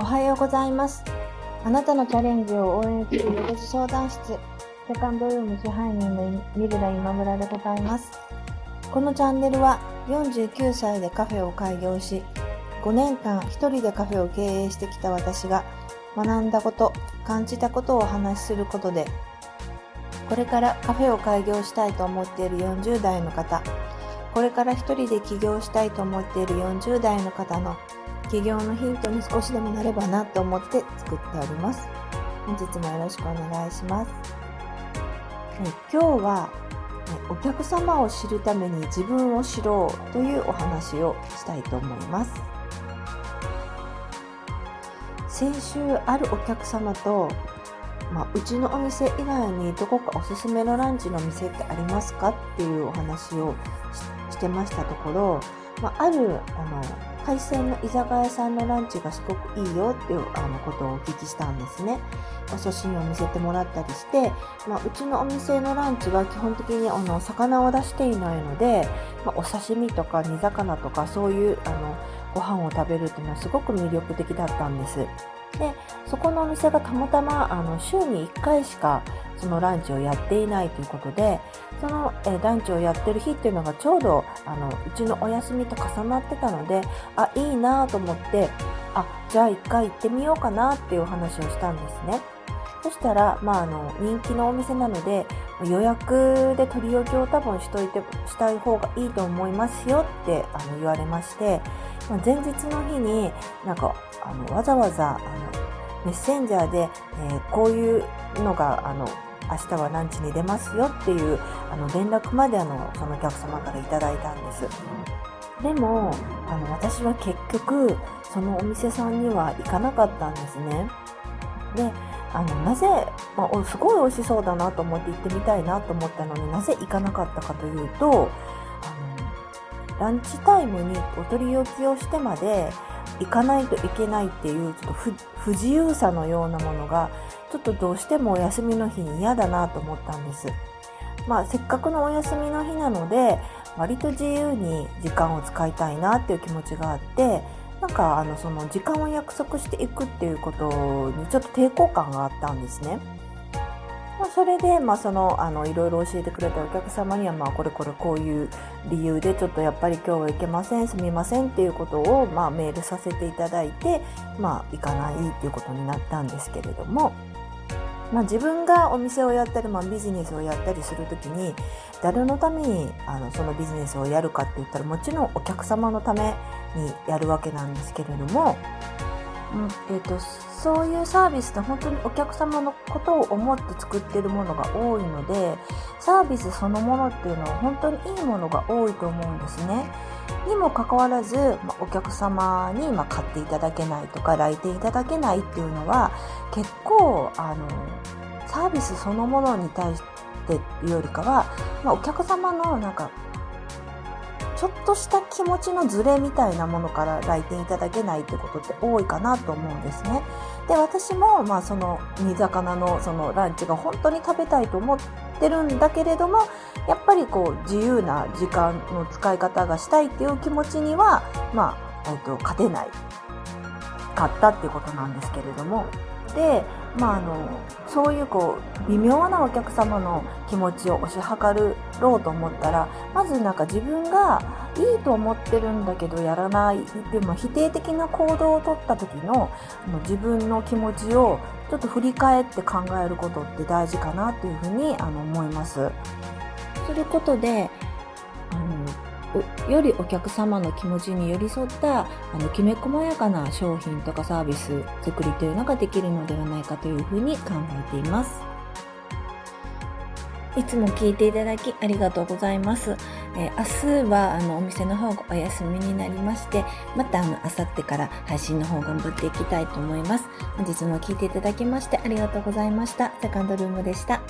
おはようございます。あなたのチャレンジを応援するヨガ相談室、セカンドルーム支配人のミルダ今村でございます。このチャンネルは49歳でカフェを開業し、5年間一人でカフェを経営してきた私が学んだこと、感じたことをお話しすることで、これからカフェを開業したいと思っている40代の方、これから一人で起業したいと思っている40代の方の起業のヒントに少しでもなればなと思って作っております。本日もよろしくお願いします。今日はお客様を知るために自分を知ろうというお話をしたいと思います。先週あるお客様と、まあ、うちのお店以外にどこかおすすめのランチの店ってありますかっていうお話をしてましたところ、まあ、あるあの海鮮の居酒屋さんのランチがすごくいいよっていうあのことをお聞きしたんですね。お写真を見せてもらったりして、まあ、うちのお店のランチは基本的にあの魚を出していないので、まあ、お刺身とか煮魚とかそういうあのご飯を食べるっていうのはすごく魅力的だったんです。でそこのお店がたまたまあの週に1回しかそのランチをやっていないということでその、えランチをやってる日っていうのがちょうどあのうちのお休みと重なってたのであいいなと思ってあじゃあ1回行ってみようかなっていう話をしたんですね。そしたら、まあ、あの人気のお店なので予約で取り置きを多分しといてしたい方がいいと思いますよってあの言われまして前日の日になんかあのわざわざあのメッセンジャーで、えー、こういうのがあの明日はランチに出ますよっていうあの連絡まであのそのお客様からいただいたんです。でもあの私は結局そのお店さんには行かなかったんですね。であのなぜ、まあ、すごい美味しそうだなと思って行ってみたいなと思ったのになぜ行かなかったかというとランチタイムにお取り置きをしてまで行かないといけないっていうちょっと不自由さのようなものがちょっとどうしてもお休みの日に嫌だなと思ったんです。まあ、せっかくのお休みの日なので割と自由に時間を使いたいなっていう気持ちがあってなんかあのその時間を約束していくっていうことにちょっと抵抗感があったんですね。それで、まあ、そのあのいろいろ教えてくれたお客様には、まあ、これこれこういう理由でちょっとやっぱり今日は行けませんすみませんっていうことを、まあ、メールさせていただいて、まあ、行かないっていうことになったんですけれども。まあ、自分がお店をやったり、まあ、ビジネスをやったりする時に誰のためにあのそのビジネスをやるかって言ったらもちろんお客様のためにやるわけなんですけれども、うんえーと、そういうサービスって本当にお客様のことを思って作ってるものが多いのでサービスそのものっていうのは本当にいいものが多いと思うんですね。にもかかわらず、まお客様にま買っていただけないとか来店いただけないっていうのは結構あのサービスそのものに対してっていうよりかは、ま、お客様のなんかちょっとした気持ちのズレみたいなものから来店いただけないってことって多いかなと思うんですね。で私もまあその煮魚のそのランチが本当に食べたいと思ってるんだけれどもやっぱりこう自由な時間の使い方がしたいっていう気持ちにはまあ、えっと、勝てないかったっていうことなんですけれどもまあ、あのそういうこう微妙なお客様の気持ちを推し量ろうと思ったらまずなんか自分がいいと思ってるんだけどやらないでも否定的な行動をとった時のあの自分の気持ちをちょっと振り返って考えることって大事かなというふうにあの思います。することでよりお客様の気持ちに寄り添ったあのきめ細やかな商品とかサービス作りというのができるのではないかというふうに考えています。いつも聞いていただきありがとうございます。えー、明日はあのお店の方がお休みになりまして、またあの明後日から配信の方頑張っていきたいと思います。本日も聞いていただきましてありがとうございました。セカンドルームでした。